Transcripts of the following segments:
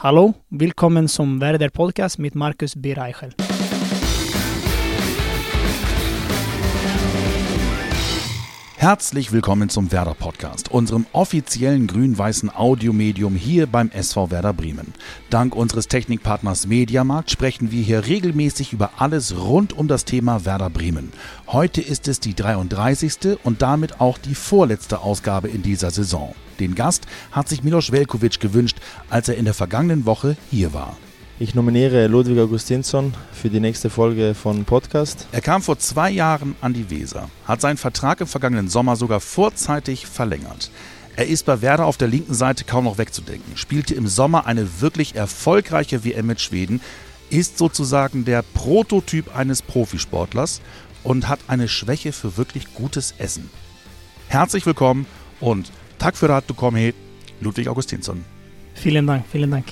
Hallo, willkommen zum Werder Podcast mit Markus B. Reichel. Herzlich willkommen zum Werder Podcast, unserem offiziellen grün-weißen Audiomedium hier beim SV Werder Bremen. Dank unseres Technikpartners Mediamarkt sprechen wir hier regelmäßig über alles rund um das Thema Werder Bremen. Heute ist es die 33. und damit auch die vorletzte Ausgabe in dieser Saison. Den Gast hat sich Milos Velkovic gewünscht, als er in der vergangenen Woche hier war. Ich nominiere Ludwig Augustinsson für die nächste Folge von Podcast. Er kam vor zwei Jahren an die Weser, hat seinen Vertrag im vergangenen Sommer sogar vorzeitig verlängert. Er ist bei Werder auf der linken Seite kaum noch wegzudenken, spielte im Sommer eine wirklich erfolgreiche WM mit Schweden, ist sozusagen der Prototyp eines Profisportlers und hat eine Schwäche für wirklich gutes Essen. Herzlich willkommen und Tag für Rat, du komm he, Ludwig Augustinsson. Vielen Dank, vielen Dank.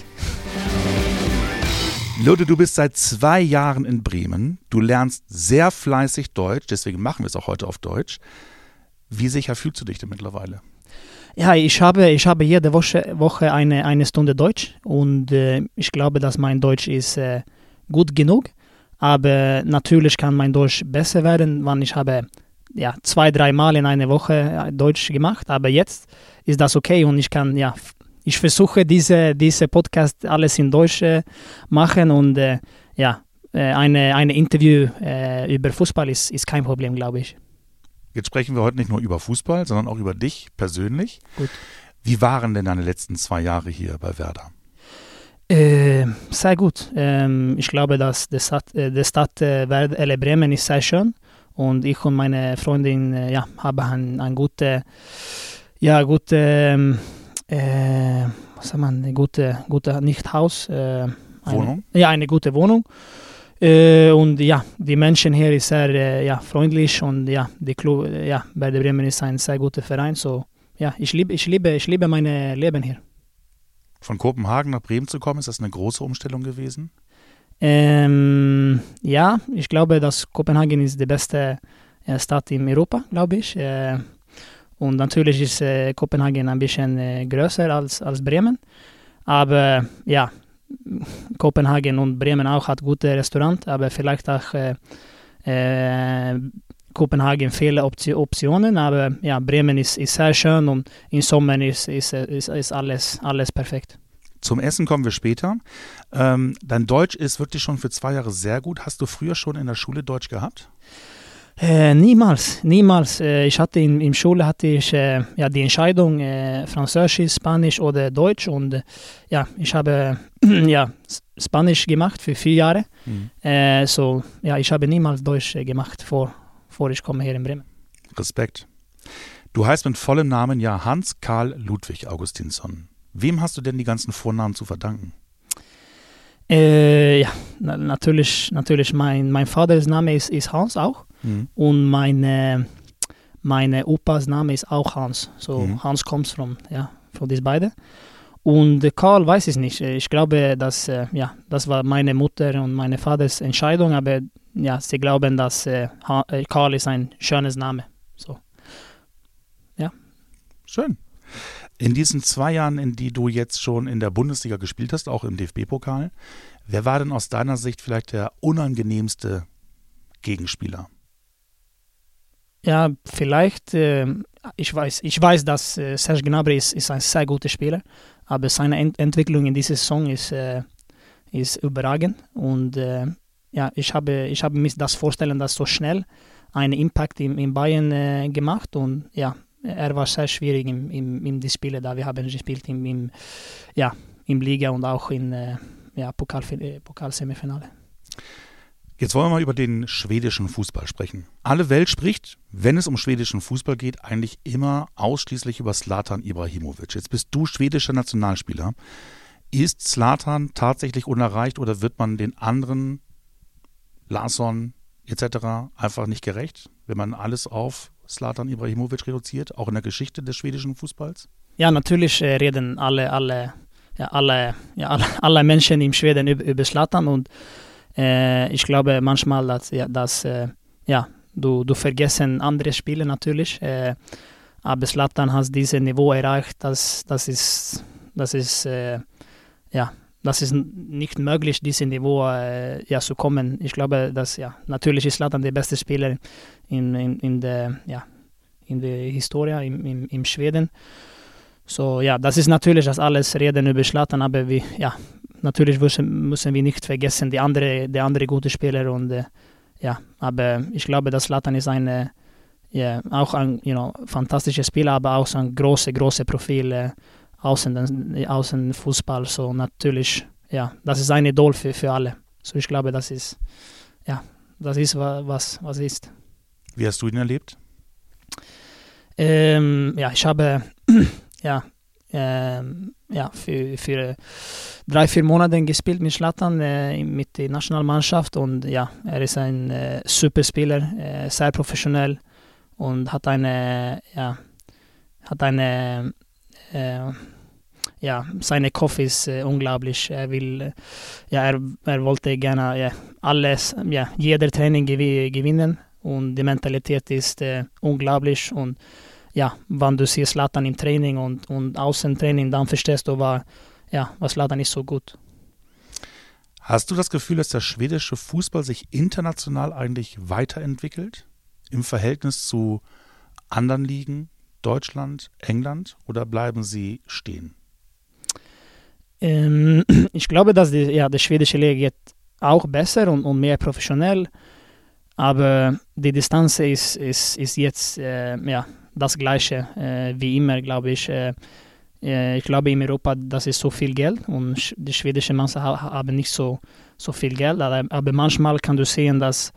Lode, du bist seit zwei Jahren in Bremen. Du lernst sehr fleißig Deutsch, deswegen machen wir es auch heute auf Deutsch. Wie sicher fühlst du dich denn mittlerweile? Ja, ich habe, ich habe jede Woche, Woche eine, eine Stunde Deutsch und äh, ich glaube, dass mein Deutsch ist äh, gut genug. Aber natürlich kann mein Deutsch besser werden, wenn ich habe ja, zwei, drei Mal in einer Woche Deutsch gemacht. Aber jetzt ist das okay und ich kann ja ich versuche diese, diese Podcast alles in Deutsch äh, machen und äh, ja, äh, eine, eine Interview äh, über Fußball ist, ist kein Problem, glaube ich. Jetzt sprechen wir heute nicht nur über Fußball, sondern auch über dich persönlich. Gut. Wie waren denn deine letzten zwei Jahre hier bei Werder? Äh, sehr gut. Ähm, ich glaube, dass die Stadt, äh, die Stadt äh, Werder Bremen ist sehr schön und ich und meine Freundin äh, ja, haben ein, ein gute, ja, gute ähm, äh, was sagt man, eine gute, gute nicht Haus, äh, Wohnung? Eine, ja, eine gute Wohnung. Äh, und ja, die Menschen hier sind sehr äh, ja, freundlich und ja, die Club, ja, Werder Bremen ist ein sehr guter Verein. So, ja, ich liebe, ich liebe, ich liebe mein Leben hier. Von Kopenhagen nach Bremen zu kommen, ist das eine große Umstellung gewesen? Ähm, ja, ich glaube, dass Kopenhagen ist die beste äh, Stadt in Europa, glaube ich. Äh, und natürlich ist äh, Kopenhagen ein bisschen äh, größer als, als Bremen. Aber ja, Kopenhagen und Bremen auch hat gute Restaurants, aber vielleicht auch äh, äh, Kopenhagen viele Optionen. Aber ja, Bremen ist, ist sehr schön und im Sommer ist, ist, ist, ist alles, alles perfekt. Zum Essen kommen wir später. Ähm, dein Deutsch ist wirklich schon für zwei Jahre sehr gut. Hast du früher schon in der Schule Deutsch gehabt? Äh, niemals, niemals. Äh, ich hatte in, in Schule hatte ich äh, ja die Entscheidung äh, Französisch, Spanisch oder Deutsch und äh, ja ich habe ja Spanisch gemacht für vier Jahre. Mhm. Äh, so ja ich habe niemals Deutsch gemacht vor, vor ich komme hier in Bremen. Respekt. Du heißt mit vollem Namen ja Hans Karl Ludwig Augustinsson. Wem hast du denn die ganzen Vornamen zu verdanken? ja, na, natürlich, natürlich mein, mein Vaters Name ist, ist Hans auch. Mhm. Und meine, meine Opas Name ist auch Hans. So mhm. Hans kommt von, ja, von diesen beiden. Und Karl weiß ich nicht. Ich glaube, dass, äh, ja, das war meine Mutter und meine Vaters Entscheidung, aber ja, sie glauben, dass äh, äh, Karl ist ein schönes Name. So. Ja. Schön. In diesen zwei Jahren, in die du jetzt schon in der Bundesliga gespielt hast, auch im DFB-Pokal, wer war denn aus deiner Sicht vielleicht der unangenehmste Gegenspieler? Ja, vielleicht, äh, ich weiß, ich weiß, dass äh, Serge Gnabry ist, ist ein sehr guter Spieler, aber seine Ent Entwicklung in dieser Saison ist, äh, ist überragend und äh, ja, ich habe, ich habe mir das vorstellen, dass so schnell einen Impact in, in Bayern äh, gemacht und ja, er war sehr schwierig im, im, in die Spiele, da wir haben gespielt im, im, ja, im Liga und auch in äh, ja, Pokal, Pokalsemifinale. Jetzt wollen wir mal über den schwedischen Fußball sprechen. Alle Welt spricht, wenn es um schwedischen Fußball geht, eigentlich immer ausschließlich über Slatan Ibrahimovic. Jetzt bist du schwedischer Nationalspieler. Ist Slatan tatsächlich unerreicht oder wird man den anderen, Larsson etc., einfach nicht gerecht, wenn man alles auf Slatan Ibrahimovic reduziert, auch in der Geschichte des schwedischen Fußballs? Ja, natürlich äh, reden alle, alle, ja, alle, ja, alle, Menschen in Schweden über, über Slatan und äh, ich glaube manchmal, dass, ja, dass äh, ja, du, du vergessen andere Spiele natürlich. Äh, aber Slatan hat dieses Niveau erreicht, das, das ist, das ist äh, ja, das ist nicht möglich, dieses Niveau äh, ja, zu kommen. Ich glaube, dass ja, natürlich ist Zlatan der beste Spieler in, in, in der, ja, in Historie im, im, im Schweden. So, ja, das ist natürlich das alles reden über Zlatan, aber wir, ja, natürlich müssen, müssen wir nicht vergessen, die andere, die andere gute Spieler und äh, ja, aber ich glaube, dass Zlatan ist eine, ja, auch ein you know, fantastischer Spieler, aber auch so ein großes, großes Profil äh, außen, außen Fußball. So natürlich, ja, das ist ein Idol für, für alle. So ich glaube, das ist, ja, das ist was, was ist. Wie hast du ihn erlebt? Ähm, ja, ich habe, ja, ähm, ja, für, für drei, vier Monate gespielt mit Schlattern, äh, mit der Nationalmannschaft und ja, er ist ein äh, super Spieler, äh, sehr professionell und hat eine, ja, hat eine, äh, ja, seine Kopf ist äh, unglaublich. Er will, ja, er, er wollte gerne ja, alles, ja, jeder Training gewinnen und die Mentalität ist äh, unglaublich und ja, wenn du siehst Zlatan im Training und, und Außentraining, dann verstehst du, war, ja, was Zlatan ist so gut. Hast du das Gefühl, dass der schwedische Fußball sich international eigentlich weiterentwickelt im Verhältnis zu anderen Ligen, Deutschland, England, oder bleiben sie stehen? Ähm, ich glaube, dass die, ja, die schwedische Liga auch besser und, und mehr professionell, aber die Distanz ist, ist, ist jetzt äh, ja, das Gleiche äh, wie immer, glaube ich. Äh, äh, ich glaube, in Europa, das ist so viel Geld und die schwedische Mannschaften haben nicht so, so viel Geld. Aber manchmal kann du sehen, dass,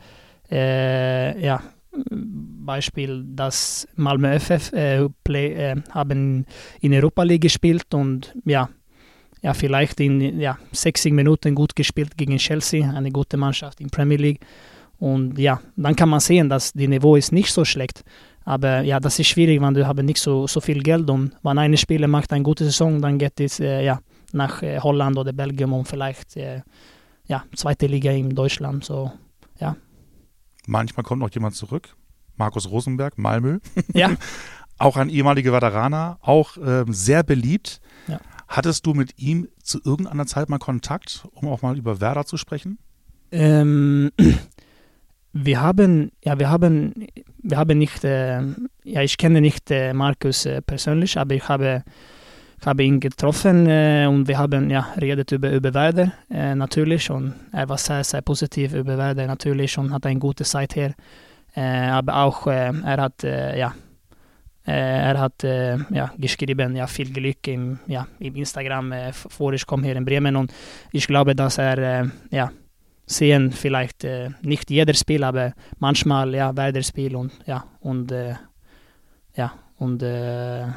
äh, ja, Beispiel, dass Malmö FF äh, Play, äh, haben in Europa League gespielt und ja, ja, vielleicht in ja, 60 Minuten gut gespielt gegen Chelsea, eine gute Mannschaft in Premier League. Und ja, dann kann man sehen, dass die Niveau ist nicht so schlecht. Aber ja, das ist schwierig, wenn du haben nicht so, so viel Geld und wenn ein Spieler macht eine gute Saison, dann geht es äh, ja, nach äh, Holland oder Belgien und vielleicht äh, ja, zweite Liga in Deutschland. So, ja. Manchmal kommt noch jemand zurück. Markus Rosenberg, Malmö. Ja. auch ein ehemaliger Veteraner, auch ähm, sehr beliebt. Ja. Hattest du mit ihm zu irgendeiner Zeit mal Kontakt, um auch mal über Werder zu sprechen? Ähm, wir haben, ja, wir haben, wir haben nicht, äh, ja, ich kenne nicht äh, Markus äh, persönlich, aber ich habe, habe ihn getroffen äh, und wir haben, ja, redet über, über Werder äh, natürlich und er war sehr, sehr positiv über Werder natürlich und hat eine gute Zeit hier. Äh, aber auch, er hat, ja, er hat ja, geschrieben, ja, viel Glück im, ja, im Instagram, vor ich komme hier in Bremen und ich glaube, dass er, ja, sehen vielleicht äh, nicht jeder Spiel, aber manchmal ja Werder Spiel und ja und äh, ja und äh,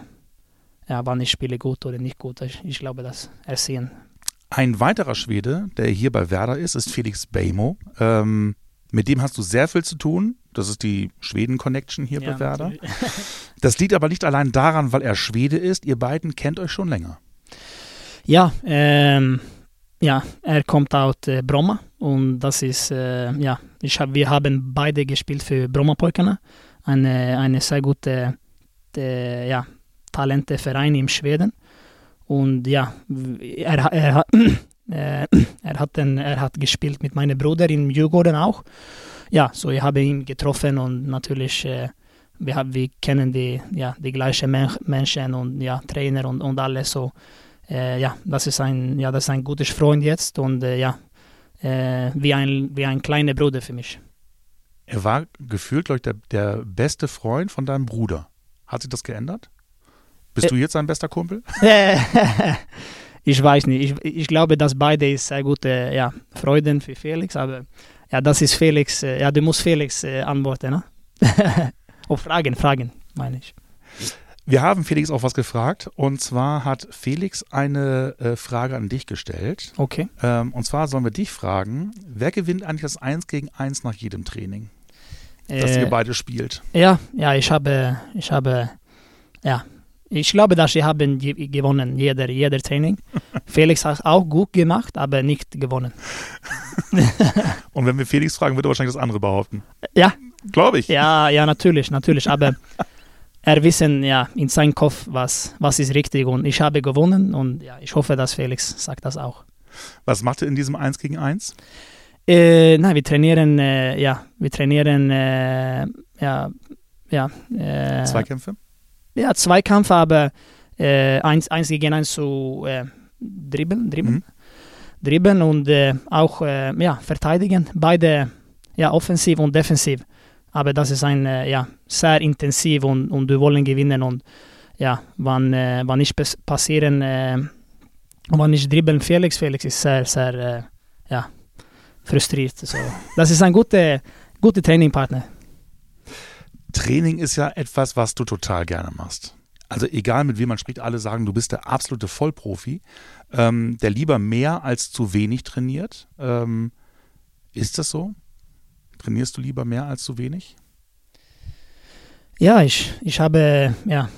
ja, wann ich spiele gut oder nicht gut. Ich, ich glaube, das ersehen. Ein weiterer Schwede, der hier bei Werder ist, ist Felix Beimo. Ähm, mit dem hast du sehr viel zu tun. Das ist die Schweden-Connection hier ja, bei Werder. Das liegt aber nicht allein daran, weil er Schwede ist. Ihr beiden kennt euch schon länger. Ja, ähm, ja, er kommt aus äh, Bromma und das ist, äh, ja, ich hab, wir haben beide gespielt für Brommapojkarna, eine, eine sehr gute äh, ja, Talenteverein in Schweden. Und ja, er, er, er, er, hat den, er hat gespielt mit meinem Bruder in Djurgården auch. Ja, so ich habe ihn getroffen und natürlich, äh, wir, wir kennen die, ja, die gleichen Menschen und ja, Trainer und, und alles so äh, ja, das ist ein, ja, das ist ein guter Freund jetzt und äh, ja, äh, wie, ein, wie ein kleiner Bruder für mich. Er war gefühlt, glaube ich, der, der beste Freund von deinem Bruder. Hat sich das geändert? Bist du jetzt sein bester Kumpel? ich weiß nicht. Ich, ich glaube, dass beide sehr gute ja, Freuden für Felix, aber ja, das ist Felix. Ja, du musst Felix äh, antworten, ne? Auf Fragen, Fragen, meine ich. Wir haben Felix auch was gefragt und zwar hat Felix eine äh, Frage an dich gestellt. Okay. Ähm, und zwar sollen wir dich fragen, wer gewinnt eigentlich das 1 gegen 1 nach jedem Training, das äh, ihr beide spielt? Ja, ja, ich habe, ich habe, ja, ich glaube, dass wir haben gewonnen, jeder, jeder Training. Felix hat auch gut gemacht, aber nicht gewonnen. und wenn wir Felix fragen, wird er wahrscheinlich das andere behaupten. Ja. Glaube ich. Ja, ja, natürlich, natürlich, aber er wissen ja in seinem Kopf, was, was ist richtig und ich habe gewonnen und ja, ich hoffe, dass Felix sagt das auch. Was macht ihr in diesem 1 gegen 1? Äh, nein, wir trainieren, äh, ja, wir trainieren, äh, ja, ja. Äh, Zweikämpfe? Ja, Zweikämpfe, aber äh, eins, eins gegen eins zu äh, dribbeln, dribbeln, Mhm. dribbeln und äh, auch äh, ja, verteidigen. Beide, ja, offensiv und defensiv. Aber das ist ein, äh, ja, sehr intensiv und, und wir wollen gewinnen und ja, wann, äh, wann nicht pass- passieren, wann nicht dribbeln Felix, Felix ist sehr, sehr, ja, frustriert. So. Das ist ein guter, guter Trainingpartner. Training ist ja etwas, was du total gerne machst. Also egal mit wem man spricht, alle sagen, du bist der absolute Vollprofi, ähm, der lieber mehr als zu wenig trainiert. Ähm, ist das so? Trainierst du lieber mehr als zu wenig? Ja, ich, ich habe ja,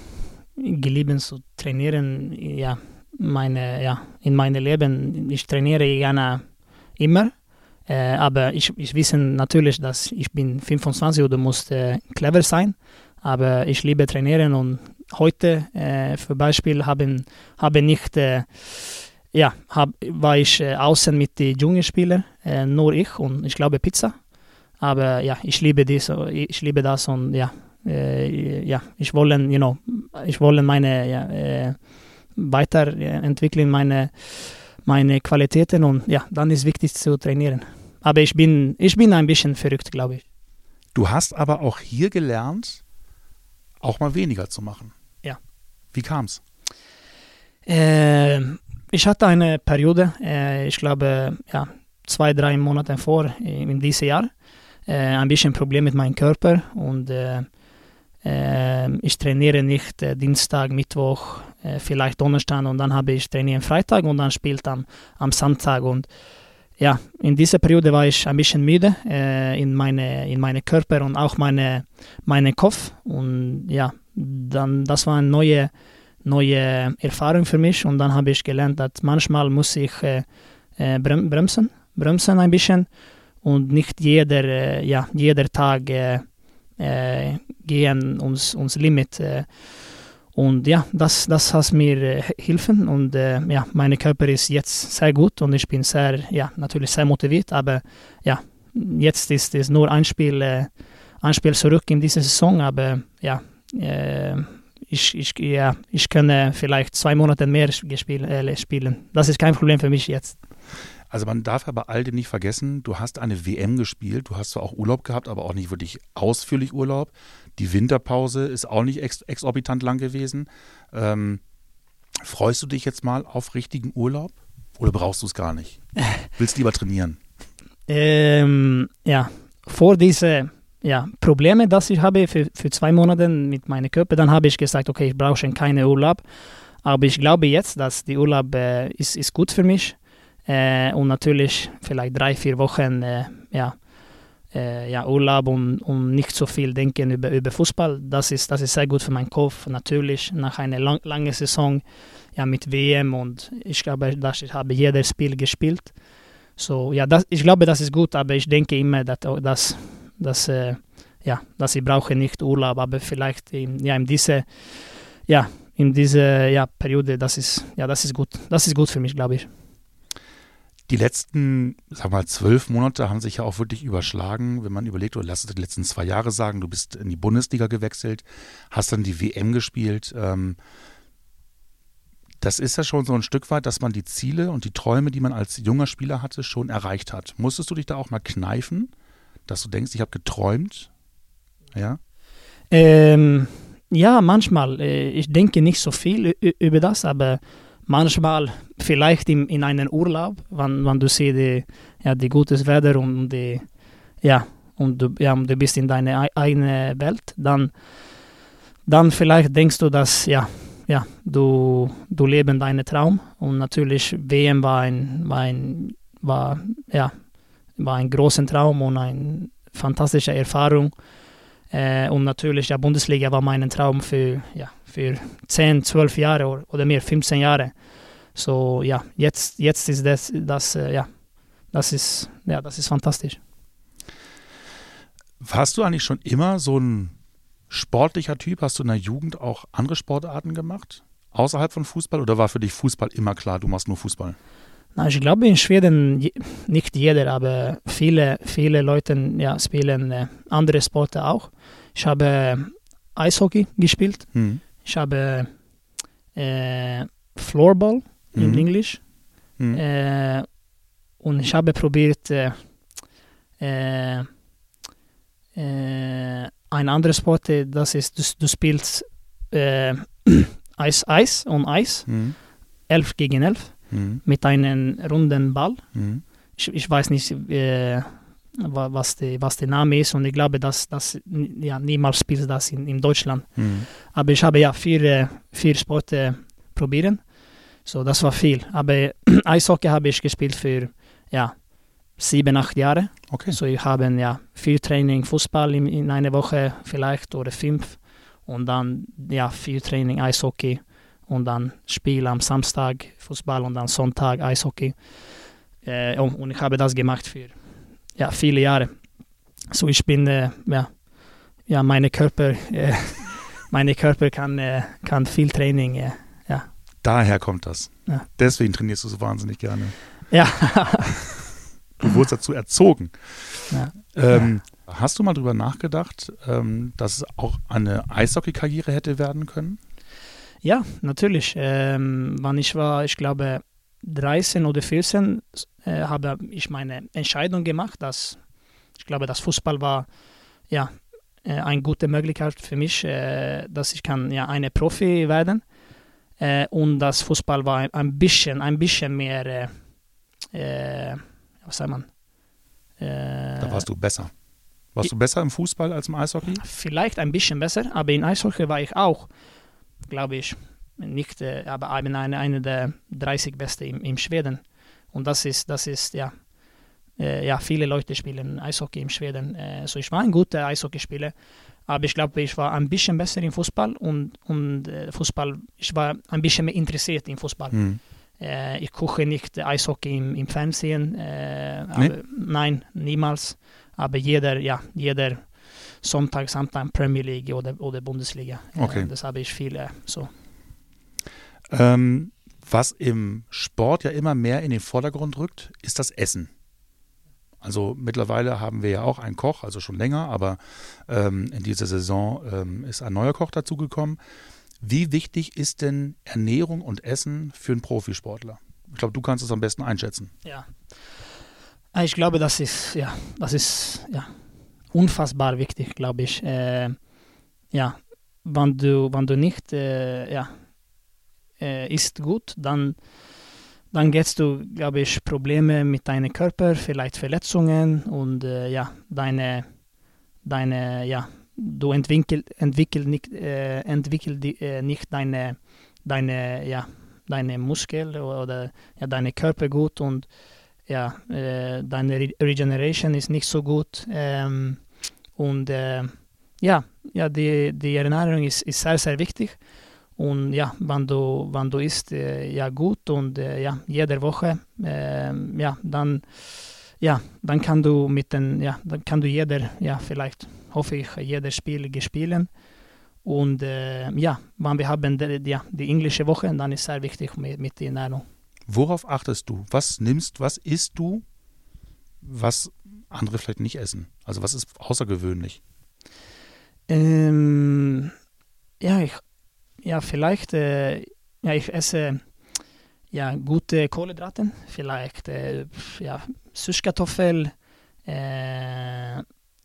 geliebt zu trainieren. Ja, meine, ja, in meinem Leben. Ich trainiere gerne immer. Äh, aber ich, ich weiß natürlich, dass ich bin 25 und du musst äh, clever sein. Aber ich liebe trainieren und heute, äh, für Beispiel, haben, habe nicht, äh, ja, hab, war ich äh, außen mit den jungen Spielern, äh, nur ich und ich glaube Pizza. Aber ja, ich liebe dies, ich liebe das und ja, äh, ja, ich wollen, you know, ich wollen meine ja, äh, weiterentwickeln meine meine Qualitäten und ja, dann ist wichtig zu trainieren. Aber ich bin ich bin ein bisschen verrückt, glaube ich. Du hast aber auch hier gelernt, auch mal weniger zu machen. Ja. Wie kam's? Äh, ich hatte eine Periode, äh, ich glaube, ja, zwei, drei Monate vor, äh, in diesem Jahr, äh, ein bisschen Problem mit meinem Körper und äh, ich trainiere nicht äh, Dienstag, Mittwoch, äh, vielleicht Donnerstag und dann habe ich trainieren Freitag und dann spielt am, am Sonntag und ja, in dieser Periode war ich ein bisschen müde äh, in meine in meine Körper und auch meine meine Kopf und ja, dann das war eine neue neue Erfahrung für mich und dann habe ich gelernt, dass manchmal muss ich äh, äh, brem bremsen, bremsen ein bisschen und nicht jeder, äh, ja, jeder Tag gehen uns, uns Limit. Äh, und ja, das, das hat mir äh, helfen und äh, ja, mein Körper ist jetzt sehr gut und ich bin sehr, ja, natürlich sehr motiviert, aber ja, jetzt ist es nur ein Spiel, ein Spiel zurück in dieser Saison, aber ja, ich, ich, ja, ich kann vielleicht zwei Monate mehr gespiel, äh, spielen. Das ist kein Problem für mich jetzt. Also man darf aber all dem nicht vergessen, du hast eine WM gespielt, du hast zwar auch Urlaub gehabt, aber auch nicht wirklich ausführlich Urlaub. Die Winterpause ist auch nicht ex exorbitant lang gewesen. Ähm, freust du dich jetzt mal auf richtigen Urlaub oder brauchst du es gar nicht? Willst lieber trainieren? Ähm, ja, vor diese ja, Probleme, dass ich habe für, für zwei Monate mit meinem Körper, dann habe ich gesagt, okay, ich brauche schon keinen Urlaub. Aber ich glaube jetzt, dass die Urlaub äh, ist, ist gut für mich. Äh, und natürlich vielleicht drei, vier Wochen äh, ja, äh, ja, Urlaub und, und nicht so viel denken über, über Fußball. Das ist, das ist sehr gut für meinen Kopf. Natürlich nach einer lang, langen Saison ja, mit WM und ich glaube, dass ich habe jedes Spiel gespielt. So, ja, das, ich glaube, das ist gut, aber ich denke immer, dass, dass, dass, äh, ja, dass ich brauche nicht Urlaub, aber vielleicht in, ja, in diese, ja, diese ja, Periode, das ist, ja, das ist gut. Das ist gut für mich, glaube ich. Die letzten, sag mal, zwölf Monate haben sich ja auch wirklich überschlagen, wenn man überlegt, oder lass es die letzten zwei Jahre sagen, du bist in die Bundesliga gewechselt, hast dann die WM gespielt. Ähm, das ist ja schon so ein Stück weit, dass man die Ziele und die Träume, die man als junger Spieler hatte, schon erreicht hat. Musstest du dich da auch mal kneifen, dass du denkst, ich habe geträumt? Ja? Ähm, ja, manchmal. Äh, ich denke nicht so viel über das, aber manchmal vielleicht in, in einem Urlaub, wenn, wenn du siehst die, ja, die gutes Wetter und die, ja, und du, ja, du bist in deiner eigenen Welt, dann, dann vielleicht denkst du, dass ja, ja, du, du lebst deinen Traum und natürlich WM war ein, war ein, war, ja, war ein großer Traum und eine fantastische Erfahrung. Äh, und natürlich, ja, Bundesliga war mein Traum für, ja, für 10, 12 Jahre oder, mehr, 15 Jahre. So, ja, jetzt, jetzt ist das, das, äh, ja, das ist, ja, das ist fantastisch. Warst du eigentlich schon immer so ein sportlicher Typ? Hast du in der Jugend auch andere Sportarten gemacht? Außerhalb von Fußball oder war für dich Fußball immer klar, du machst nur Fußball? Na, ich glaube in Schweden, je- nicht jeder, aber viele, viele Leute ja, spielen äh, andere Sporte auch. Ich habe Eishockey gespielt. Mhm. Ich habe äh, Floorball in Mhm. Englisch. Mhm. Äh, und ich habe probiert, äh, äh, ein anderes Sport, das ist, du, du spielst Eis, Eis und Eis, Mhm. 11 gegen 11, Mhm. mit einem runden Ball. Mhm. Ich, ich weiß nicht, äh, wa- was, die, was der Name ist und ich glaube, dass das ja, niemals spielt das in, in Deutschland. Mhm. Aber ich habe ja vier, vier Sporte probieren. So, das war viel. Aber Eishockey habe ich gespielt für ja, sieben, acht Jahre. Okay. So, ich habe ja viel Training Fußball in, in einer Woche vielleicht oder fünf. Und dann ja, viel Training Eishockey. Und dann Spiel am Samstag Fußball und dann Sonntag Eishockey. Äh, und, ich habe das gemacht für ja, viele Jahre. So, ich bin, äh, ja, ja, meine Körper, äh, meine Körper kann, äh, kann viel Training, äh, Daher kommt das. Ja. Deswegen trainierst du so wahnsinnig gerne. ja. Du wurdest dazu erzogen. Ja. Ähm, Hast du mal drüber nachgedacht, ähm, dass es auch eine Eishockey-Karriere hätte werden können? Ja, natürlich. Ähm, wann ich war, ich glaube, 13 oder 14, äh, habe ich meine Entscheidung gemacht, dass ich glaube, das Fußball war ja äh, eine gute Möglichkeit für mich, äh, dass ich kann ja eine Profi werden. Äh, und das Fußball war ein, ein bisschen, ein bisschen mehr, äh, äh, was sagt man? Äh, Da warst du besser. Warst du besser im Fußball als im Eishockey? Vielleicht ein bisschen besser, aber in Eishockey war ich auch, glaube ich, nicht, äh, aber eben eine, eine der 30 Beste im, im Schweden. Und das ist, das ist, ja, äh, ja, viele Leute spielen Eishockey im Schweden. Äh, so ich war ein guter Eishockeyspieler, aber ich glaube, ich war ein bisschen besser im Fußball und, und Fußball, ich war ein bisschen mehr interessiert im Fußball. Hm. Äh, ich gucke nicht Eishockey im, im Fernsehen. Nee? aber, nein, niemals. Aber jeder, ja, jeder Sonntag, Samstag Premier League oder, oder Bundesliga. Okay. Das habe ich viel äh, so. Ähm, was im Sport ja immer mehr in den Vordergrund rückt, ist das Essen. Also mittlerweile haben wir ja auch einen Koch, also schon länger, aber ähm, in dieser Saison ähm, ist ein neuer Koch dazugekommen. Wie wichtig ist denn Ernährung und Essen für einen Profisportler? Ich glaube, du kannst es am besten einschätzen. Ja. Äh, Ich glaube, das ist, ja, das ist ja, unfassbar wichtig, glaube ich. Äh, ja, wenn du, wenn du nicht äh, ja, äh, isst gut, dann, dann gehst du, glaube ich, Probleme mit deinem Körper, vielleicht Verletzungen und äh, ja, deine, deine, ja, du entwickelst entwickel nicht, äh, entwickel die, äh, nicht deine, deine, ja, deine Muskel oder ja, deine Körper gut und ja, äh, deine Re Regeneration ist nicht so gut. Ähm, und äh, ja, ja die, die Ernährung ist, ist sehr, sehr wichtig. Und ja, wenn du, wenn du isst äh, ja gut und äh, ja, jede Woche, ähm, ja, dann, ja, dann kann du mit den, ja, dann kann du jeder, ja, vielleicht hoffe ich, jeder Spiel gespielen. Und äh, ja, wenn wir haben die, ja, die englische Woche, dann ist sehr wichtig mit, mit der Ernährung. Worauf achtest du? Was nimmst, was isst du, was andere vielleicht nicht essen? Also was ist außergewöhnlich? Ähm, ja, ich, ja, vielleicht, äh, ja, ich esse ja, gute Kohlenhydrate, vielleicht äh, ja, Süßkartoffel, äh,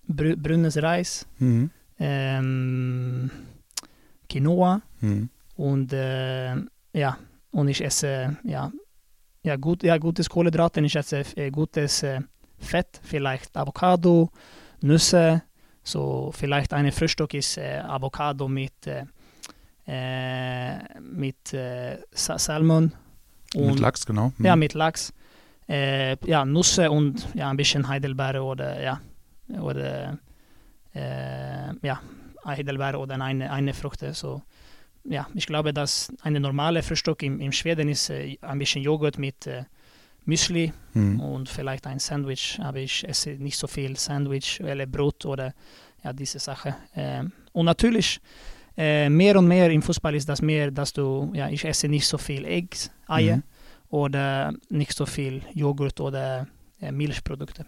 brü brünes Reis, Mhm. ähm, Quinoa Mhm. und äh, ja, und ich esse ja, ja, gut, ja gutes Kohlenhydrate, ich esse äh, gutes äh, Fett, vielleicht Avocado, Nüsse, so vielleicht eine Frühstück ist äh, Avocado mit äh, äh, mit äh, Sa Salmon Mit Lachs, genau. Mhm. ja mit Lachs, äh, ja Nüsse und ja ein bisschen Heidelbeere oder ja oder äh, ja Heidelbeere oder eine eine Früchte so ja, ich glaube, dass eine normale Frühstück im, im Schweden ist ein bisschen Joghurt mit Müsli Mhm. und vielleicht ein Sandwich, aber ich esse nicht so viel Sandwich oder Brot oder ja, diese Sache. Ähm, und natürlich, äh, mehr und mehr im Fußball ist das mehr, dass du, ja, ich esse nicht so viel Eggs, Eier Mhm. oder nicht so viel Joghurt oder äh, Milchprodukte.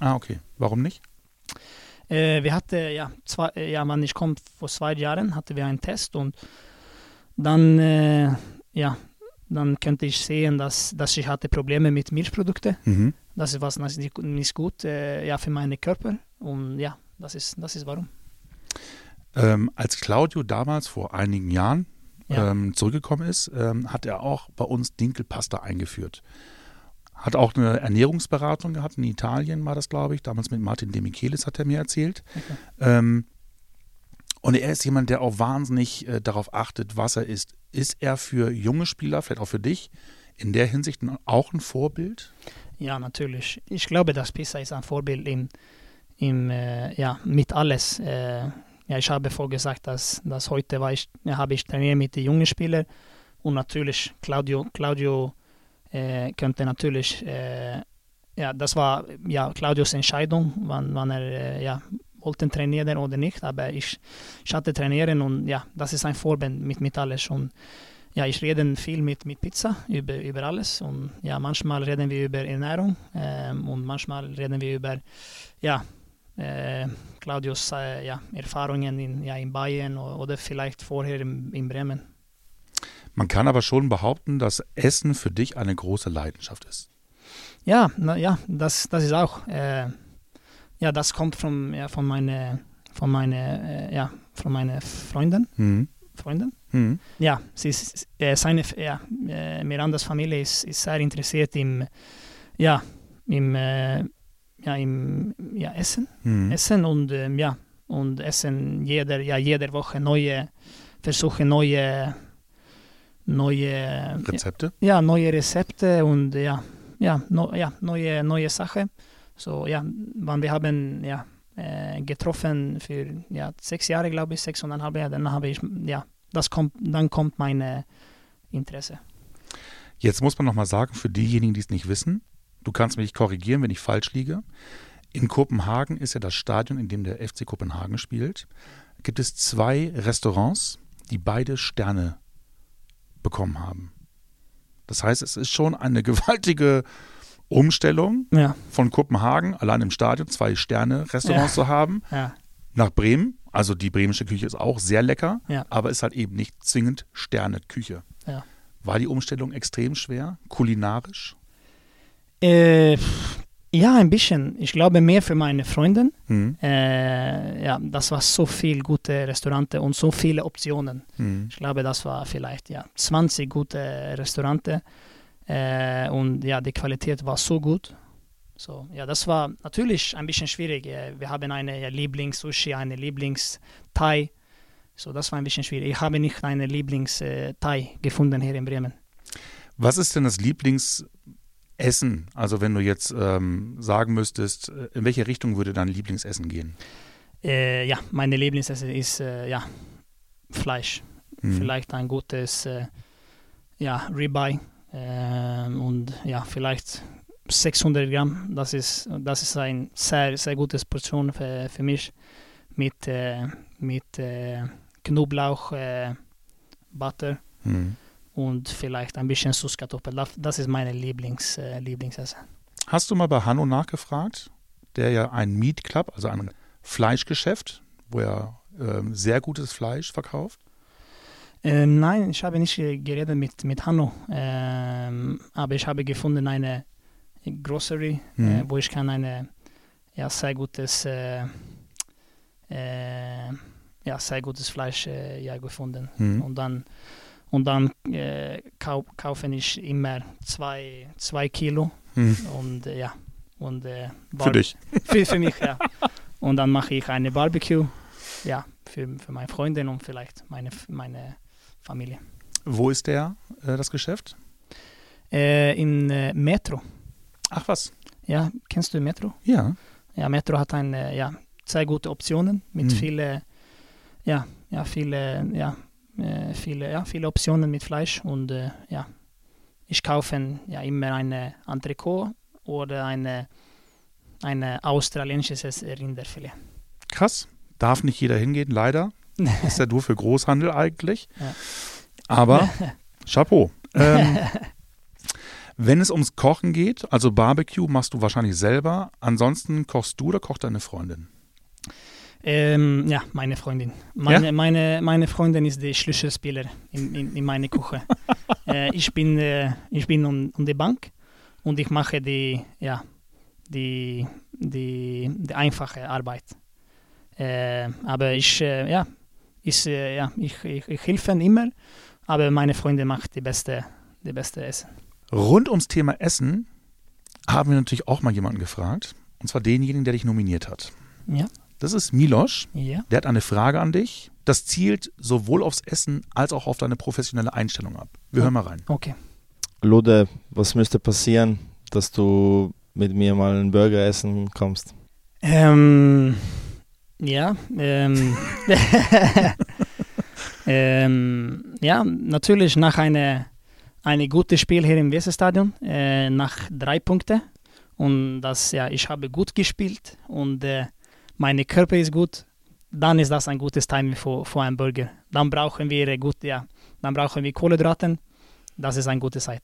Ah, okay. Warum nicht? Äh, wir hatten, ja, zwei, äh, ja, wann ich komme, vor zwei Jahren hatten wir einen Test und dann, äh, ja, dann könnte ich sehen, dass, dass ich hatte Probleme mit Milchprodukten. Mhm. Das was nicht, nicht gut äh, ja, für meinen Körper und ja, das ist, das ist warum. Ähm, als Claudio damals vor einigen Jahren Ja. ähm, zurückgekommen ist, ähm, hat er auch bei uns Dinkelpasta eingeführt. Hat auch eine Ernährungsberatung gehabt, in Italien war das, glaube ich, damals mit Martin De Michelis hat er mir erzählt. Okay. Und er ist jemand, der auch wahnsinnig äh, darauf achtet, was er isst. Ist er für junge Spieler, vielleicht auch für dich, in der Hinsicht auch ein Vorbild? Ja, natürlich. Ich glaube, dass Pisa ist ein Vorbild im, im, äh, ja, mit alles. Äh, ja, ich habe vorgesagt, dass, dass heute war ich, ja, habe ich trainiert mit den jungen Spielern und natürlich Claudio, Claudio äh, könnte natürlich, äh, ja, das war ja Claudios Entscheidung, wann, wann er äh, ja, wollte trainieren oder nicht, aber ich, ich hatte trainieren und ja, das ist ein Vorbild mit, mit alles und ja, ich rede viel mit, mit Pizza über, über alles und ja, manchmal reden wir über Ernährung ähm, und manchmal reden wir über ja, äh, Claudios äh, ja, Erfahrungen in, ja, in Bayern oder vielleicht vorher in, in Bremen. Man kann aber schon behaupten, dass Essen für dich eine große Leidenschaft ist. Ja, na, ja das, das ist auch, äh, ja, das kommt von, ja, von meinen von meine, äh, ja, von meine Freunden, Mhm. Freunden. Mhm. Ja, sie ist, äh, seine, ja, äh, Mirandas Familie ist, ist sehr interessiert im, ja, im, äh, ja, im ja, Essen. Mhm. Essen und ähm, ja und essen jeder ja jede Woche neue versuche neue neue Rezepte? ja neue Rezepte und ja ja no, ja neue neue Sachen so ja wann wir haben ja äh, getroffen für ja sechs Jahre glaube ich sechs und ein halb Jahre dann habe ich ja das kommt dann kommt meine Interesse Jetzt muss man nochmal sagen, für diejenigen, die es nicht wissen, du kannst mich korrigieren, wenn ich falsch liege. In Kopenhagen ist ja das Stadion, in dem der FC Kopenhagen spielt. Gibt es zwei Restaurants, die beide Sterne bekommen haben. Das heißt, es ist schon eine gewaltige Umstellung ja von Kopenhagen, allein im Stadion zwei Sterne-Restaurants zu haben, ja nach Bremen. Also die bremische Küche ist auch sehr lecker, Ja. aber ist halt eben nicht zwingend Sterne-Küche. Ja. War die Umstellung extrem schwer, kulinarisch? Äh, ja, ein bisschen. Ich glaube mehr für meine Freunde. Mhm. Äh, ja, das war so viel gute Restaurants und so viele Optionen. Mhm. Ich glaube, das war vielleicht ja 20 gute Restaurants äh, und ja, die Qualität war so gut. So, ja, das war natürlich ein bisschen schwierig. Äh, Wir haben eine ja, Lieblings-Sushi, eine Lieblings-Thai. So, das war ein bisschen schwierig. Ich habe nicht eine Lieblings-Thai gefunden hier in Bremen. Was ist denn das Lieblingsessen? Also wenn du jetzt ähm, sagen müsstest, äh, in welche Richtung würde dein Lieblingsessen gehen? Äh, ja, meine Lieblingsessen ist äh, ja, Fleisch. Mhm. Vielleicht ein gutes äh, ja, Ribeye ähm, und ja, vielleicht 600 Gramm. Das ist, das ist ein sehr, sehr gutes Portion für, für mich mit, äh, mit äh, Knoblauch, äh, Butter Mhm. und vielleicht ein bisschen Süßkartoffel. Das, ist meine Lieblings, äh, Lieblingsessen. Hast du mal bei Hanno nachgefragt, der ja ein Meat Club, also ein Fleischgeschäft, wo er ähm, sehr gutes Fleisch verkauft? Ähm, nein, ich habe nicht äh, geredet mit, mit Hanno, ähm, aber ich habe gefunden eine Grocery, Mhm. äh, wo ich kann eine ja, sehr gutes äh, äh, ja, sehr gutes Fleisch äh, ja, gefunden. Mhm. Und dann und dann äh, kau kaufe ich immer zwei, zwei Kilo Mhm. und äh, ja und äh, Für dich. für, für mich ja und dann mache ich eine Barbecue ja für, für meine Freundin und vielleicht meine meine Familie. Wo ist der, äh, das Geschäft? Äh, in äh, Metro. Ach was. Ja, kennst du Metro? Ja. Ja, Metro hat eine, ja, sehr gute Optionen mit Mhm. viele, ja, ja, viele, ja, äh, viele, ja, viele Optionen mit Fleisch und äh, ja, ich kaufe ja immer eine Entrecot oder eine, eine australisches Rinderfilet. Krass. Darf nicht jeder hingehen, leider. Ist ja nur für Großhandel eigentlich. Ja. Aber Chapeau. Ähm, Wenn es ums Kochen geht, also Barbecue, machst du wahrscheinlich selber. Ansonsten kochst du oder kocht deine Freundin? Ähm, ja, meine Freundin. Meine, meine, meine Freundin ist der Schlüsselspieler in, in, in meiner Küche. äh, ich bin, äh, ich bin um, um die Bank und ich mache die, ja, die, die, die einfache Arbeit. Äh, aber ich, äh, ja, ich, äh, ja, ich, ich, ich helfe immer, aber meine Freundin macht die beste, die beste Essen. Rund ums Thema Essen haben wir natürlich auch mal jemanden gefragt. Und zwar denjenigen, der dich nominiert hat. Ja. Das ist Milosch. Ja. Der hat eine Frage an dich. Das zielt sowohl aufs Essen als auch auf deine professionelle Einstellung ab. Wir hören mal rein. Okay. Lode, was müsste passieren, dass du mit mir mal einen Burger essen kommst? Ähm, ja, ähm, ähm, ja, natürlich nach einem eine gutes Spiel hier im Weserstadion, äh, nach drei Punkten. Und das, ja, ich habe gut gespielt und äh, mein Körper ist gut. Dann ist das ein gutes Timing für, für einen Burger. Dann brauchen wir gut, ja, dann brauchen wir Kohlenhydraten. Das ist eine gute Zeit.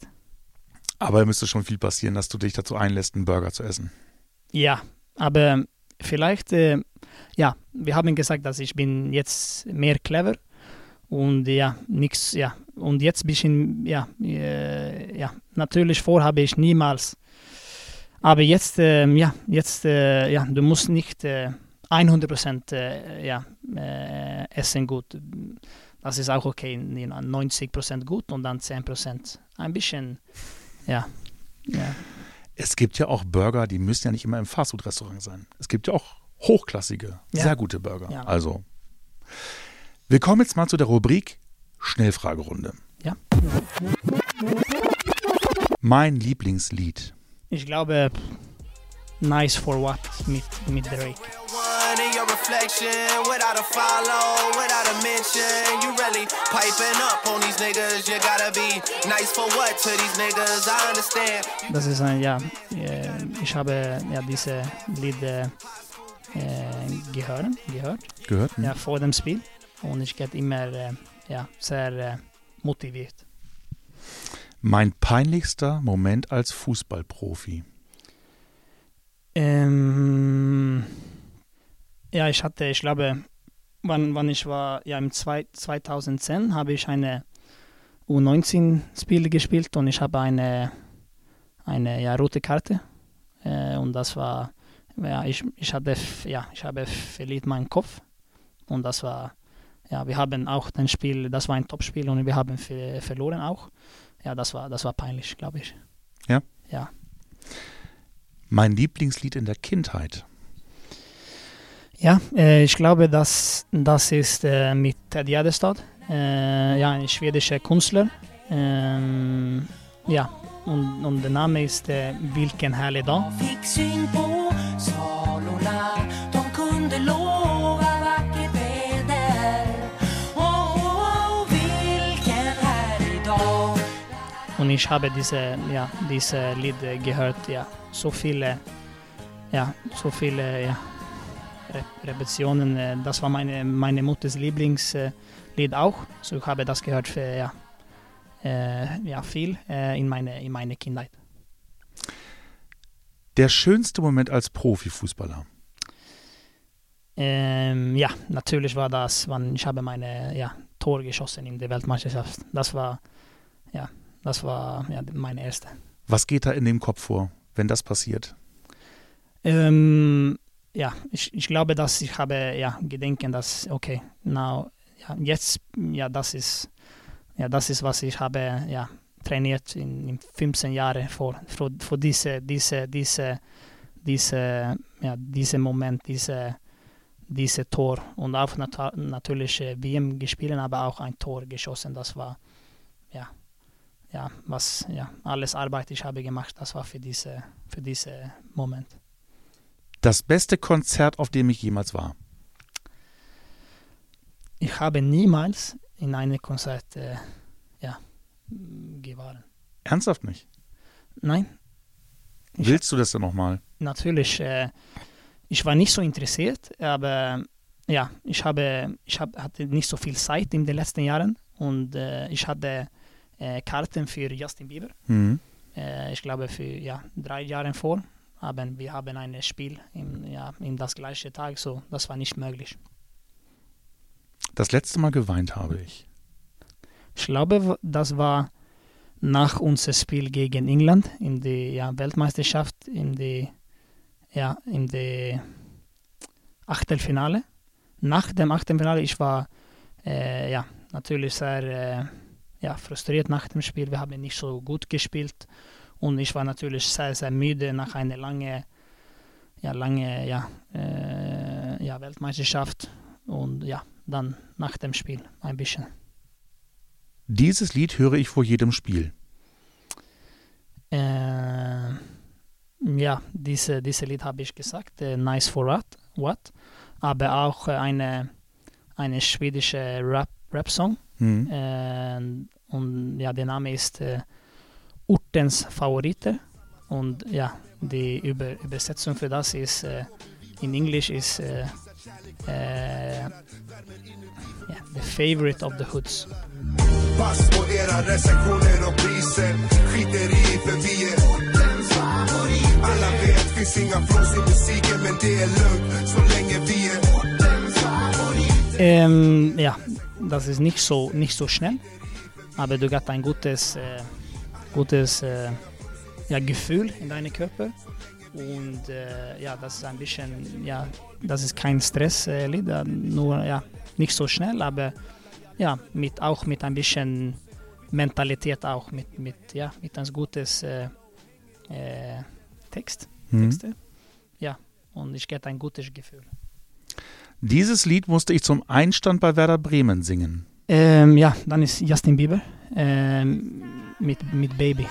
Aber müsste schon viel passieren, dass du dich dazu einlässt, einen Burger zu essen. Ja, aber vielleicht, äh, ja, wir haben gesagt, dass ich bin jetzt mehr clever und ja, nichts, ja, und jetzt ein bisschen, ja, äh, ja, natürlich vor habe ich niemals, aber jetzt, äh, ja, jetzt, äh, ja, du musst nicht 100% äh, ja, äh, essen gut. Das ist auch okay, 90% gut und dann 10% ein bisschen, ja, ja. Es gibt ja auch Burger, die müssen ja nicht immer im Fastfood-Restaurant sein. Es gibt ja auch hochklassige, Ja. sehr gute Burger. Ja. Also, wir kommen jetzt mal zu der Rubrik Schnellfragerunde. Ja. Mein Lieblingslied. Ich glaube, Nice for What mit, mit Drake. One in your reflection, without a follow, without a mention. You really piping up on these niggas. You gotta be nice for what to these niggas. I understand. Das ist ein, ja, äh, ich habe ja diese Lied äh, gehört, gehört? Hm? ja, vor dem Spiel und ich get immer äh, ja, sehr äh, motiviert. Mein peinlichster Moment als Fußballprofi. Ähm, ja, ich hatte, ich glaube, wann, wann ich war, ja, im zwei, 2010 habe ich eine U19-Spiel gespielt und ich habe eine, eine ja, rote Karte. Äh, und das war, ja, ich, ich hatte, ja, ich habe verliert meinen Kopf. Und das war, ja, wir haben auch das Spiel, das war ein Topspiel und wir haben ver verloren auch. Ja, das war, das war peinlich, glaube ich. Ja? Ja. Mein Lieblingslied in der Kindheit. Ja, äh, ich glaube, dass das ist äh, mit Ted Gärdestad, äh, ja, ein schwedischer Künstler. Ähm, ja, und, und der Name ist äh, Vilken härlig dag. Und ich habe diese, ja, diese Lied gehört, ja, so viele, ja, so viele, ja, Re Repetitionen. Äh, das war meine, meine Mutters Lieblingslied Lied auch. So ich habe das gehört für, ja, äh, ja viel äh, in meine, in meine Kindheit. Der schönste Moment als Profifußballer. Ähm, ja, natürlich war das, wann ich habe meine ja, Tor geschossen in der Weltmeisterschaft. Das war, ja, das war ja, meine erste. Was geht da in dem Kopf vor, wenn das passiert? Ähm, ja, ich, ich glaube, dass ich habe ja gedenken, dass okay, now, ja, jetzt, ja, das ist, ja, das ist was ich habe ja trainiert in, in 15 Jahren vor, vor, vor diese, diese, diese, diese, ja, diese Moment, diese, diese Tor und auch nat natürlich äh, WM gespielt, aber auch ein Tor geschossen. Das war ja, ja, was ja alles Arbeit ich habe gemacht. Das war für diese, für diese Moment. Das beste Konzert, auf dem ich jemals war. Ich habe niemals in einem Konzert äh, gewaren. Ernsthaft nicht? Nein, Ich- Willst du das denn nochmal? natürlich. Äh, ich war nicht so interessiert, aber ja, ich habe, ich hab, hatte nicht so viel Zeit in den letzten Jahren und äh, ich hatte äh, Karten für Justin Bieber. Mhm. Äh, ich glaube, für ja, drei Jahre vor haben wir haben ein Spiel im, ja, in das gleiche Tag, so das war nicht möglich. Das letzte Mal geweint habe ich. Ich glaube, das war nach unserem Spiel gegen England in der ja, Weltmeisterschaft, in der ja, Achtelfinale. Nach dem Achtelfinale, ich war äh, ja, natürlich sehr äh, ja, frustriert nach dem Spiel. Wir haben nicht so gut gespielt und ich war natürlich sehr, sehr müde nach einer langen ja, lange ja, äh, ja, Weltmeisterschaft und ja, dann nach dem Spiel ein bisschen. Dieses Lied höre ich vor jedem Spiel. Äh, ja, diese, diese Lied habe ich gesagt, äh, Nice for What, what aber auch äh, eine, eine schwedische Rap, Rap-Song. Mhm. Äh, und ja, der Name ist äh, Ortens Favoriter. Und ja, die Über Übersetzung für das ist äh, in Englisch ist äh, äh, ja, The Favorite of the Hoods. Pass på era recensioner och priser Skiter i för vi är ortens favorit Alla vet finns inga flås i musiken men det är lugnt så länge vi är ortens favorit Ähm, ja, das ist nicht so, nicht so schnell, aber du hast ein gutes, äh, gutes äh, ja, Gefühl in deinem Körper. Und äh, ja, das ist ein bisschen, ja, das ist kein Stresslied, äh, nur ja, nicht so schnell, aber ja, mit, auch mit ein bisschen Mentalität auch, mit, mit, ja, mit ein gutes äh, äh, Text, Mhm. Texte. Ja, und ich get ein gutes Gefühl. Dieses Lied musste ich zum Einstand bei Werder Bremen singen. Ähm, ja, dann ist Justin Bieber ähm, mit, mit baby,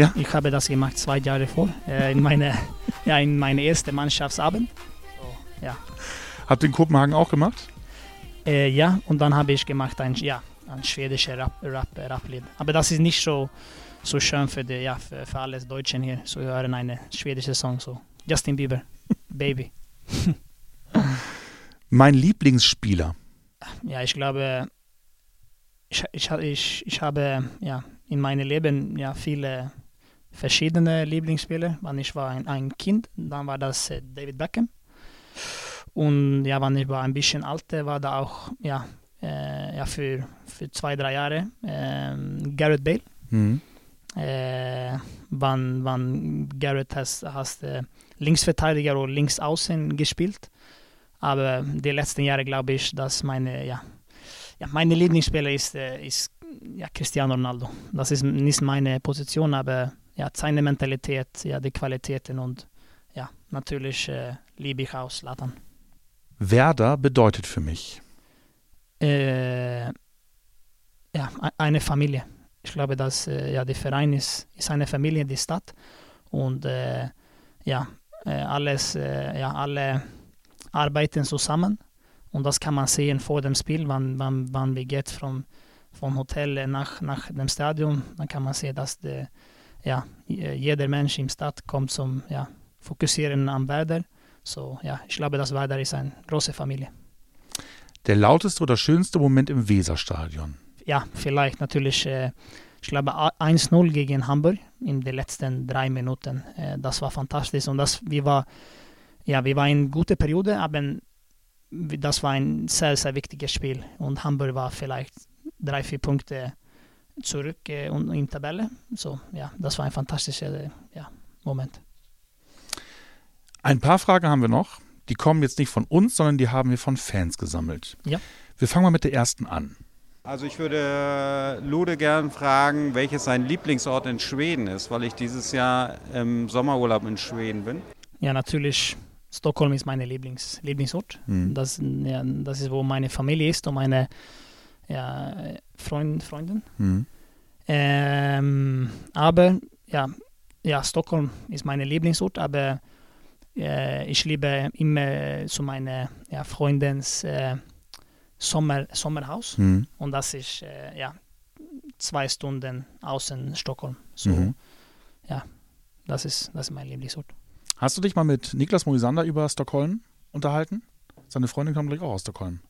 Ja. Ich habe das gemacht zwei Jahre vor, äh, in meine, ja, in meine erste Mannschaftsabend. So, ja. Habt ihr in Kopenhagen auch gemacht? Äh, ja, und dann habe ich gemacht ein, ja, ein schwedisches Rap, Rap, Rap-Lied. Aber das ist nicht so, so schön für, die, ja, für, für alles Deutschen hier, zu hören eine schwedische Song. So. Justin Bieber, Baby. Mein Lieblingsspieler. Ja, ich glaube, ich, ich, ich, ich habe ja, in meinem Leben ja, viele verschiedene Lieblingsspieler. Wenn ich war ein, ein Kind, dann war das äh, David Beckham. Und ja, wenn ich war ein bisschen älter, war da auch ja, äh, ja, für, für zwei, drei Jahre ähm, Garrett Bale. Mhm. Äh, wann, wann Garrett hast, hast äh, Linksverteidiger oder Linksaußen gespielt. Aber die letzten Jahre glaube ich, dass meine, ja, ja, meine Lieblingsspieler ist, äh, ist ja, Cristiano Ronaldo. Das ist nicht meine Position, aber ja, seine Mentalität, ja, die Qualitäten und ja, natürlich äh, liebe ich auch Zlatan. Werder bedeutet für mich. Äh, ja, e- eine Familie. Ich glaube, dass äh, ja, der Verein ist, ist eine Familie, die Stadt. Und äh, ja, äh, alles, äh, ja, alle arbeiten zusammen. Und das kann man sehen vor dem Spiel, wann, wann, wann wir geht vom, vom Hotel nach, nach dem Stadion. Dann kann man sehen, dass der, ja, jeder Mensch im Stadt kommt zum ja, Fokussieren am Werder. So, ja, ich glaube, dass Werder ist eine große Familie. Der lauteste oder schönste Moment im Weserstadion. ja, vielleicht natürlich, äh, ich glaube, a- 1-0 gegen Hamburg in den letzten drei Minuten. Äh, das war fantastisch und das, wir war, ja, wir waren in gute Periode, aber das war ein sehr, sehr wichtiges Spiel und Hamburg war vielleicht drei, vier Punkte zurück äh, und in Tabelle. So, ja, das war ein fantastischer äh, ja, Moment. Ein paar Fragen haben wir noch. Die kommen jetzt nicht von uns, sondern die haben wir von Fans gesammelt. Ja. Wir fangen mal mit der ersten an. Also ich würde Lude gern fragen, welches sein Lieblingsort in Schweden ist, weil ich dieses Jahr im Sommerurlaub in Schweden bin. Ja, natürlich, Stockholm ist mein Lieblings, Lieblingsort. Mhm. Das, ja, das ist, wo meine Familie ist und meine ja, Freund, Freundin. Mhm. Ähm, aber ja, ja, Stockholm ist mein Lieblingsort, aber äh, ich liebe immer zu meiner ja, Freundins äh, Sommer, Sommerhaus Mhm. und das ist äh, ja, zwei Stunden außen Stockholm. So, Mhm. ja, das ist, das ist mein Lieblingsort. Hast du dich mal mit Niklas Moisander über Stockholm unterhalten? Seine Freundin kommt gleich auch aus Stockholm.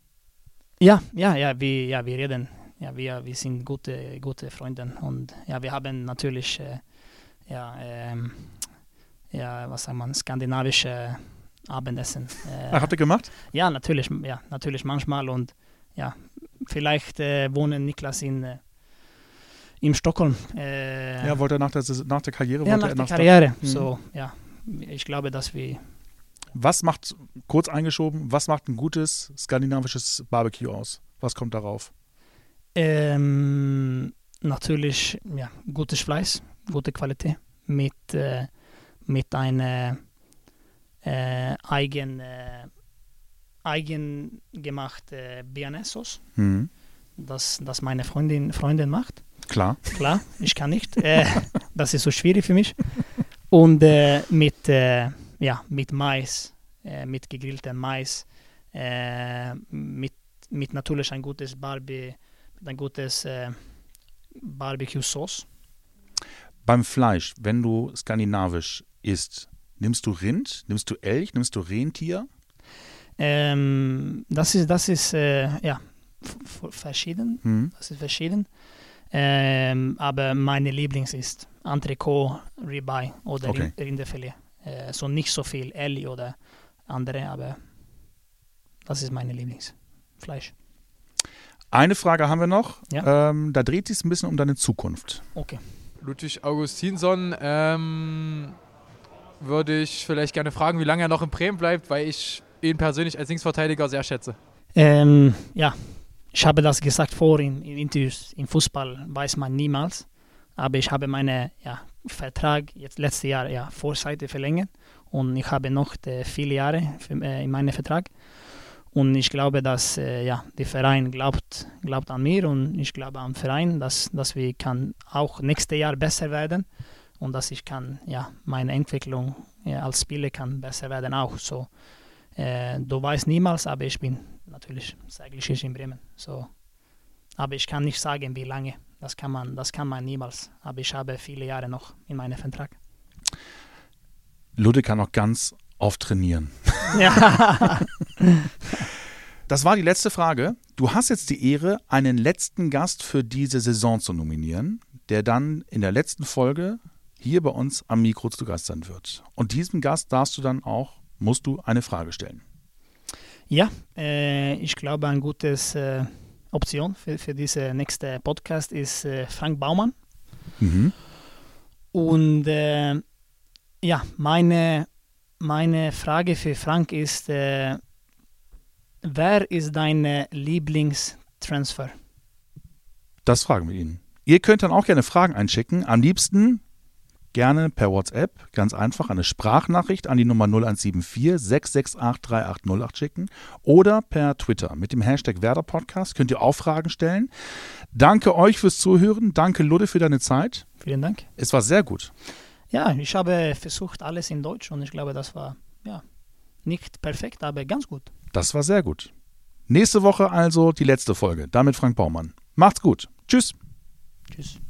Ja, ja, ja, wir, ja, wir reden. Ja, wir, wir sind gute, gute Freunde und ja, wir haben natürlich, äh, ja, ähm, ja, was sagt man, skandinavische Abendessen. Äh, Ah, habt ihr gemacht? Ja, natürlich, ja, natürlich manchmal und ja, vielleicht äh, wohnen Niklas in, äh, in Stockholm. Äh, Ja, wollte er nach der, nach der Karriere ja, wollte nach er der Karriere. Mhm. So, ja, ich glaube, dass wir, Was macht, kurz eingeschoben, was macht ein gutes skandinavisches Barbecue aus? Was kommt darauf? ähm, natürlich, ja, gutes Fleisch, gute Qualität mit, äh, mit einer äh, eigen, äh, eigengemachte Bearnaise-Sauce, Mhm. das, das meine Freundin, Freundin macht. Klar. Klar, ich kann nicht. Äh, das ist so schwierig für mich. Und äh, mit, äh, ja, mit Mais, äh, mit gegrilltem Mais, äh, mit, mit natürlich ein gutes Barbie, ein gutes äh, Barbecue-Sauce. Beim Fleisch, wenn du skandinavisch isst, nimmst du Rind, nimmst du Elch, nimmst du Rentier? Ähm, das ist, das ist äh, ja, verschieden. Mhm. Das ist verschieden. Ähm, aber meine Lieblings ist Entrecot, Ribeye oder Okay. Rind- Rinderfilet. Äh, so nicht so viel Elli oder andere, aber das ist meine Lieblingsfleisch. Eine Frage haben wir noch. Ja. Ähm, da dreht sich es ein bisschen um deine Zukunft. Okay. Ludwig Augustinsson ähm, würde ich vielleicht gerne fragen, wie lange er noch in Bremen bleibt, weil ich ihn persönlich als Linksverteidiger sehr schätze. Ähm, ja, ich habe das gesagt vorhin in Interviews. Im Fußball weiß man niemals. Aber ich habe meinen ja, Vertrag jetzt letztes Jahr ja, Vorseite verlängert und ich habe noch äh, viele Jahre für, äh, in meinem Vertrag. Und ich glaube, dass äh, ja, der Verein glaubt, glaubt an mir und ich glaube am Verein, dass, dass wir kann auch nächstes Jahr besser werden und dass ich kann ja meine Entwicklung ja, als Spieler kann besser werden auch. So, äh, du weißt niemals, aber ich bin natürlich sehr glücklich in Bremen. So, aber ich kann nicht sagen, wie lange. Das kann man, das kann man niemals. Aber ich habe viele Jahre noch in meinem Vertrag. Ludwig kann noch ganz oft trainieren. ja. Das war die letzte Frage. Du hast jetzt die Ehre, einen letzten Gast für diese Saison zu nominieren, der dann in der letzten Folge hier bei uns am Mikro zu Gast sein wird. Und diesem Gast darfst du dann auch, musst du eine Frage stellen. Ja, äh, ich glaube, eine gute äh, Option für, für diese nächste Podcast ist äh, Frank Baumann. Mhm. Und äh, ja, meine, meine Frage für Frank ist, äh, wer ist dein Lieblingstransfer? Das fragen wir ihn. Ihr könnt dann auch gerne Fragen einschicken. Am liebsten gerne per WhatsApp, ganz einfach, eine Sprachnachricht an die Nummer 0174 668 3808 schicken oder per Twitter mit dem Hashtag Werder Podcast könnt ihr auch Fragen stellen. Danke euch fürs Zuhören. Danke Ludde für deine Zeit. Vielen Dank. Es war sehr gut. Ja, ich habe versucht alles in Deutsch und ich glaube, das war ja nicht perfekt, aber ganz gut. Das war sehr gut. Nächste Woche also die letzte Folge. Damit Frank Baumann. Macht's gut. Tschüss. Tschüss.